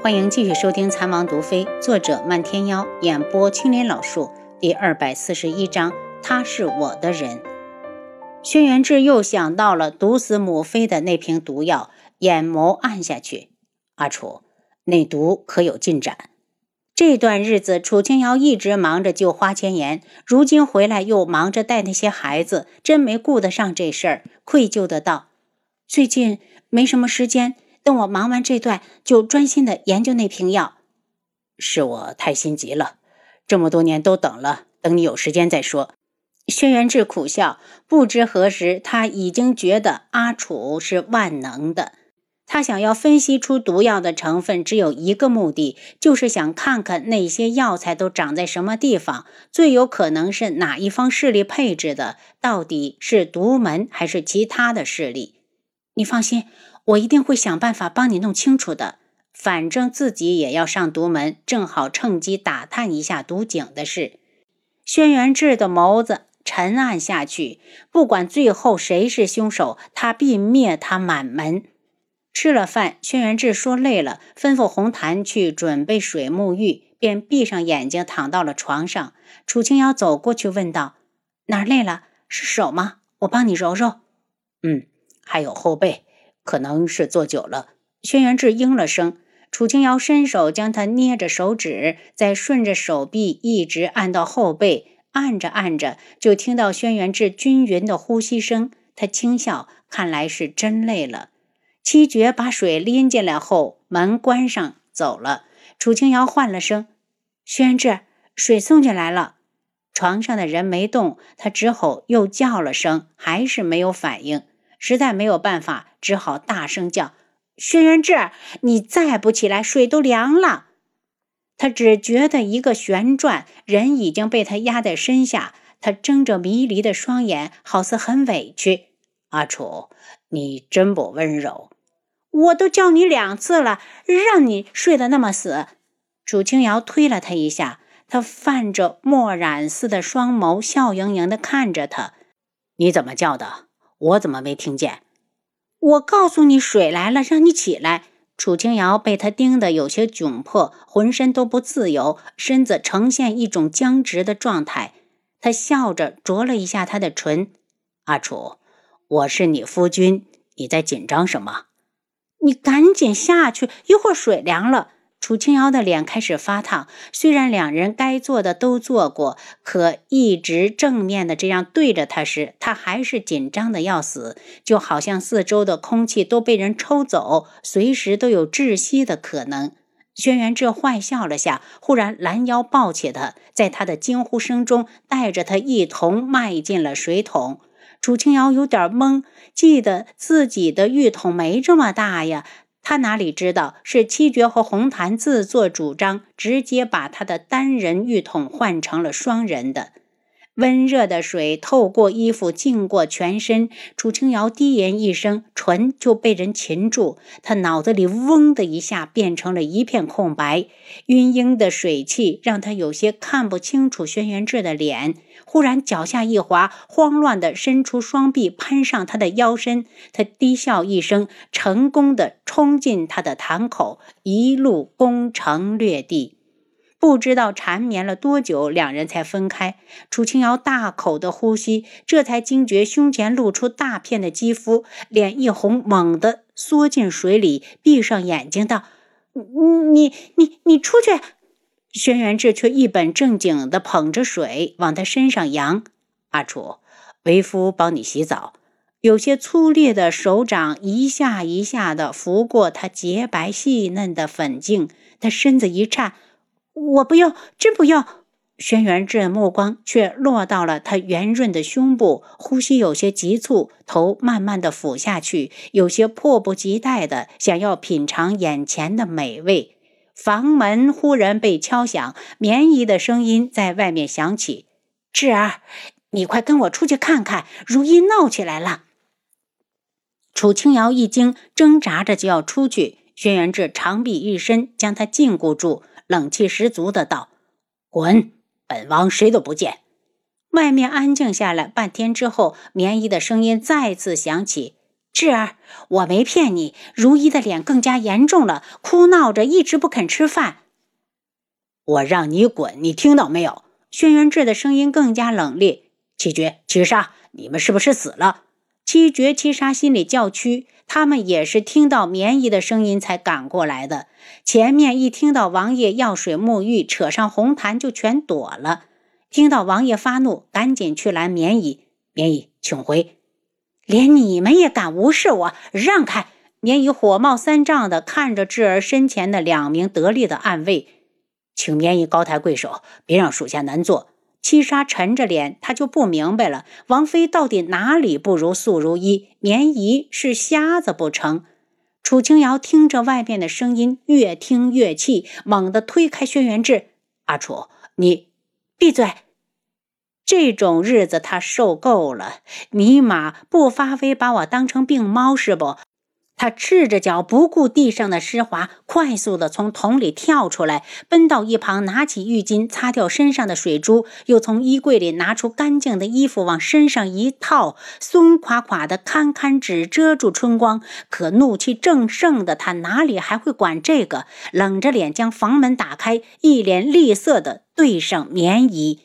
欢迎继续收听《残王毒妃》，作者漫天妖，演播青莲老树，第二百四十一章。他是我的人。轩辕志又想到了毒死母妃的那瓶毒药，眼眸暗下去。阿楚，那毒可有进展？这段日子，楚清瑶一直忙着救花千颜，如今回来又忙着带那些孩子，真没顾得上这事儿，愧疚的道：“最近没什么时间。”等我忙完这段，就专心的研究那瓶药。是我太心急了，这么多年都等了，等你有时间再说。轩辕志苦笑，不知何时他已经觉得阿楚是万能的。他想要分析出毒药的成分，只有一个目的，就是想看看那些药材都长在什么地方，最有可能是哪一方势力配置的，到底是独门还是其他的势力。你放心。我一定会想办法帮你弄清楚的。反正自己也要上独门，正好趁机打探一下毒井的事。轩辕志的眸子沉暗下去，不管最后谁是凶手，他必灭他满门。吃了饭，轩辕志说累了，吩咐红檀去准备水沐浴，便闭上眼睛躺到了床上。楚清瑶走过去问道：“哪儿累了？是手吗？我帮你揉揉。”“嗯，还有后背。”可能是坐久了，轩辕志应了声。楚清瑶伸手将他捏着手指，再顺着手臂一直按到后背，按着按着，就听到轩辕志均匀的呼吸声。他轻笑，看来是真累了。七绝把水拎进来后，门关上走了。楚清瑶唤了声：“轩辕志，水送进来了。”床上的人没动，他只好又叫了声，还是没有反应。实在没有办法，只好大声叫：“轩辕志，你再不起来，水都凉了。”他只觉得一个旋转，人已经被他压在身下。他睁着迷离的双眼，好似很委屈。阿楚，你真不温柔！我都叫你两次了，让你睡得那么死。楚清瑶推了他一下，他泛着墨染似的双眸，笑盈盈地看着他：“你怎么叫的？”我怎么没听见？我告诉你，水来了，让你起来。楚清瑶被他盯得有些窘迫，浑身都不自由，身子呈现一种僵直的状态。他笑着啄了一下他的唇：“阿楚，我是你夫君，你在紧张什么？你赶紧下去，一会儿水凉了。”楚清瑶的脸开始发烫，虽然两人该做的都做过，可一直正面的这样对着他时，他还是紧张的要死，就好像四周的空气都被人抽走，随时都有窒息的可能。轩辕志坏笑了下，忽然拦腰抱起他，在他的惊呼声中带着他一同迈进了水桶。楚清瑶有点懵，记得自己的浴桶没这么大呀。他哪里知道是七绝和红檀自作主张，直接把他的单人浴桶换成了双人的。温热的水透过衣服浸过全身，楚清瑶低吟一声，唇就被人擒住。他脑子里嗡的一下变成了一片空白，晕晕的水汽让他有些看不清楚轩辕志的脸。忽然脚下一滑，慌乱地伸出双臂攀上他的腰身。他低笑一声，成功地冲进他的潭口，一路攻城略地。不知道缠绵了多久，两人才分开。楚清瑶大口的呼吸，这才惊觉胸前露出大片的肌肤，脸一红，猛地缩进水里，闭上眼睛道：“你、你、你出去！”轩辕志却一本正经地捧着水往他身上扬。阿楚，为夫帮你洗澡。有些粗劣的手掌一下一下地拂过他洁白细嫩的粉颈，他身子一颤。我不要，真不要！轩辕志目光却落到了他圆润的胸部，呼吸有些急促，头慢慢的俯下去，有些迫不及待的想要品尝眼前的美味。房门忽然被敲响，绵姨的声音在外面响起：“志儿，你快跟我出去看看，如意闹起来了。”楚清瑶一惊，挣扎着就要出去，轩辕志长臂一伸，将他禁锢住。冷气十足的道：“滚！本王谁都不见。”外面安静下来半天之后，棉衣的声音再次响起：“智儿，我没骗你。如一的脸更加严重了，哭闹着，一直不肯吃饭。我让你滚，你听到没有？轩辕志的声音更加冷冽。七绝、七杀，你们是不是死了？七绝、七杀心里叫屈，他们也是听到绵姨的声音才赶过来的。前面一听到王爷要水沐浴，扯上红毯就全躲了。听到王爷发怒，赶紧去拦绵姨。绵姨，请回。连你们也敢无视我？让开！绵姨火冒三丈的看着智儿身前的两名得力的暗卫，请绵姨高抬贵手，别让属下难做。七杀沉着脸，他就不明白了，王妃到底哪里不如素如一？棉姨是瞎子不成？楚清瑶听着外面的声音，越听越气，猛地推开轩辕志：“阿楚，你闭嘴！”这种日子他受够了，尼玛不发威，把我当成病猫是不？他赤着脚，不顾地上的湿滑，快速的从桶里跳出来，奔到一旁，拿起浴巾擦掉身上的水珠，又从衣柜里拿出干净的衣服往身上一套，松垮垮的，堪堪只遮住春光。可怒气正盛的他哪里还会管这个？冷着脸将房门打开，一脸厉色的对上棉衣。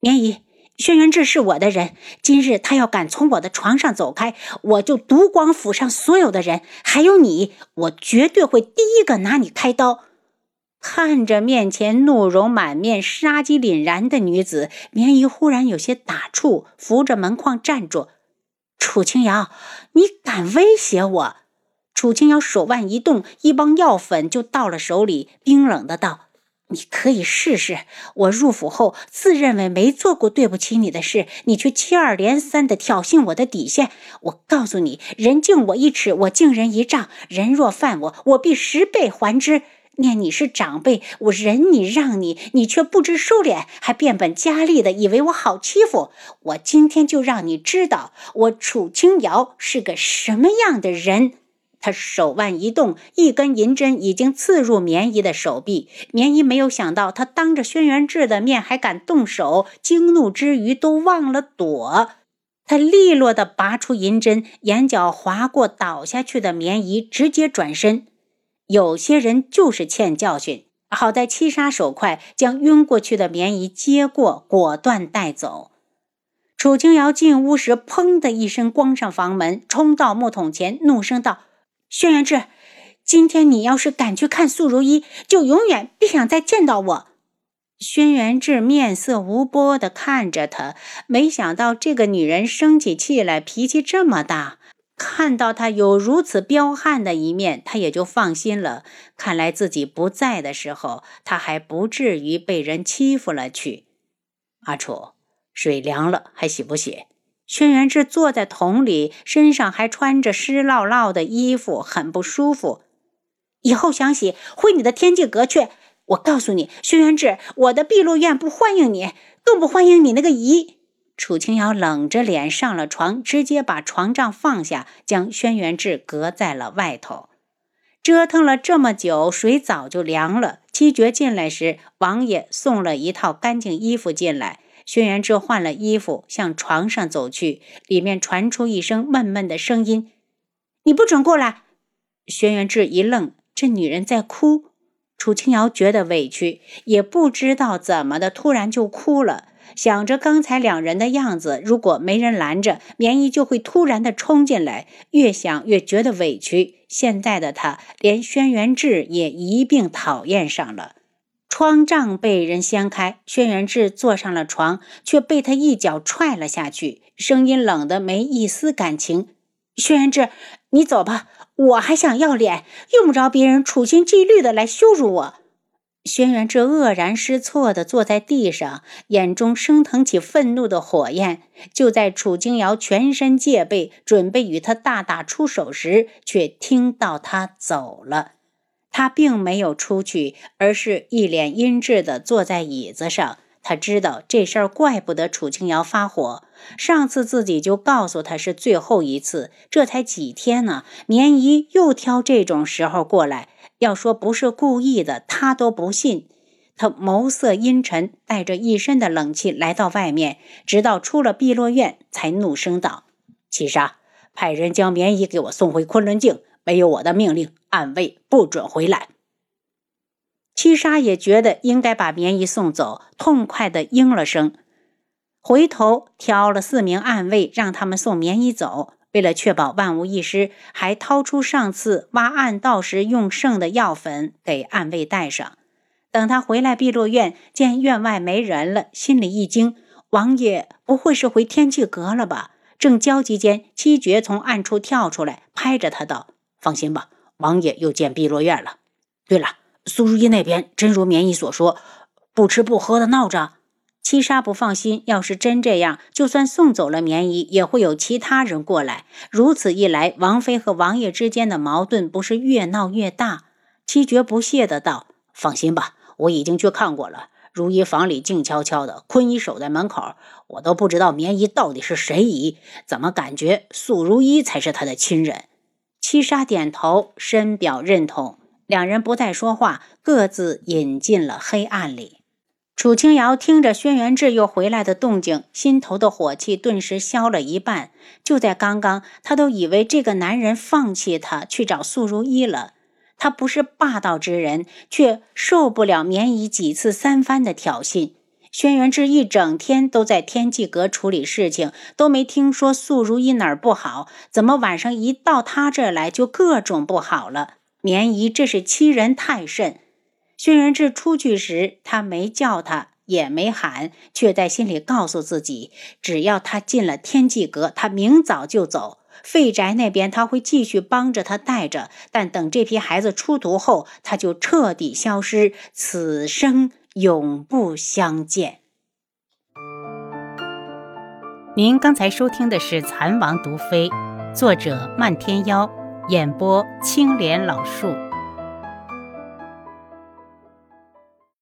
绵姨，轩辕志是我的人，今日他要敢从我的床上走开，我就毒光府上所有的人，还有你，我绝对会第一个拿你开刀。看着面前怒容满面、杀机凛然的女子，棉姨忽然有些打怵，扶着门框站住。楚清瑶，你敢威胁我？楚清瑶手腕一动，一帮药粉就到了手里，冰冷的道。你可以试试。我入府后自认为没做过对不起你的事，你却接二连三的挑衅我的底线。我告诉你，人敬我一尺，我敬人一丈。人若犯我，我必十倍还之。念你是长辈，我忍你让你，你却不知收敛，还变本加厉的以为我好欺负。我今天就让你知道，我楚清瑶是个什么样的人。他手腕一动，一根银针已经刺入棉姨的手臂。棉姨没有想到，他当着轩辕志的面还敢动手，惊怒之余都忘了躲。他利落地拔出银针，眼角划过倒下去的棉姨，直接转身。有些人就是欠教训。好在七杀手快，将晕过去的棉姨接过，果断带走。楚清瑶进屋时，砰的一声关上房门，冲到木桶前，怒声道。轩辕志，今天你要是敢去看素如一，就永远别想再见到我。轩辕志面色无波的看着他，没想到这个女人生起气来脾气这么大。看到她有如此彪悍的一面，他也就放心了。看来自己不在的时候，他还不至于被人欺负了去。阿楚，水凉了，还洗不洗？轩辕志坐在桶里，身上还穿着湿烙烙的衣服，很不舒服。以后想洗，回你的天界阁去。我告诉你，轩辕志，我的碧落院不欢迎你，更不欢迎你那个姨。楚清瑶冷着脸上了床，直接把床帐放下，将轩辕志隔在了外头。折腾了这么久，水早就凉了。七绝进来时，王爷送了一套干净衣服进来。轩辕志换了衣服，向床上走去，里面传出一声闷闷的声音：“你不准过来！”轩辕志一愣，这女人在哭。楚清瑶觉得委屈，也不知道怎么的，突然就哭了。想着刚才两人的样子，如果没人拦着，棉衣就会突然的冲进来。越想越觉得委屈。现在的他，连轩辕志也一并讨厌上了。窗帐被人掀开，轩辕志坐上了床，却被他一脚踹了下去，声音冷得没一丝感情。轩辕志，你走吧，我还想要脸，用不着别人处心积虑的来羞辱我。轩辕志愕然失措地坐在地上，眼中升腾起愤怒的火焰。就在楚清瑶全身戒备，准备与他大打出手时，却听到他走了。他并没有出去，而是一脸阴鸷地坐在椅子上。他知道这事儿怪不得楚清瑶发火，上次自己就告诉他是最后一次，这才几天呢？棉姨又挑这种时候过来，要说不是故意的，他都不信。他眸色阴沉，带着一身的冷气来到外面，直到出了碧落院，才怒声道：“七杀，派人将棉衣给我送回昆仑镜，没有我的命令，暗卫不准回来。七杀也觉得应该把棉衣送走，痛快地应了声，回头挑了四名暗卫，让他们送棉衣走。为了确保万无一失，还掏出上次挖暗道时用剩的药粉给暗卫带上。等他回来碧落院，见院外没人了，心里一惊：王爷不会是回天际阁了吧？正焦急间，七绝从暗处跳出来，拍着他道：“放心吧，王爷又见碧落院了。对了。”苏如意那边真如棉衣所说，不吃不喝的闹着。七杀不放心，要是真这样，就算送走了棉衣，也会有其他人过来。如此一来，王妃和王爷之间的矛盾不是越闹越大？七绝不屑的道：“放心吧，我已经去看过了。如意房里静悄悄的，坤衣守在门口，我都不知道棉衣到底是谁姨，怎么感觉素如意才是他的亲人？”七杀点头，深表认同。两人不再说话，各自隐进了黑暗里。楚清瑶听着轩辕志又回来的动静，心头的火气顿时消了一半。就在刚刚，他都以为这个男人放弃他去找素如一了。他不是霸道之人，却受不了绵姨几次三番的挑衅。轩辕志一整天都在天际阁处理事情，都没听说素如一哪儿不好，怎么晚上一到他这来就各种不好了？绵姨这是欺人太甚。轩辕志出去时，他没叫他，也没喊，却在心里告诉自己：只要他进了天际阁，他明早就走。废宅那边他会继续帮着他带着，但等这批孩子出徒后，他就彻底消失，此生永不相见。您刚才收听的是《蚕王毒妃》，作者漫天妖。演播：青莲老树。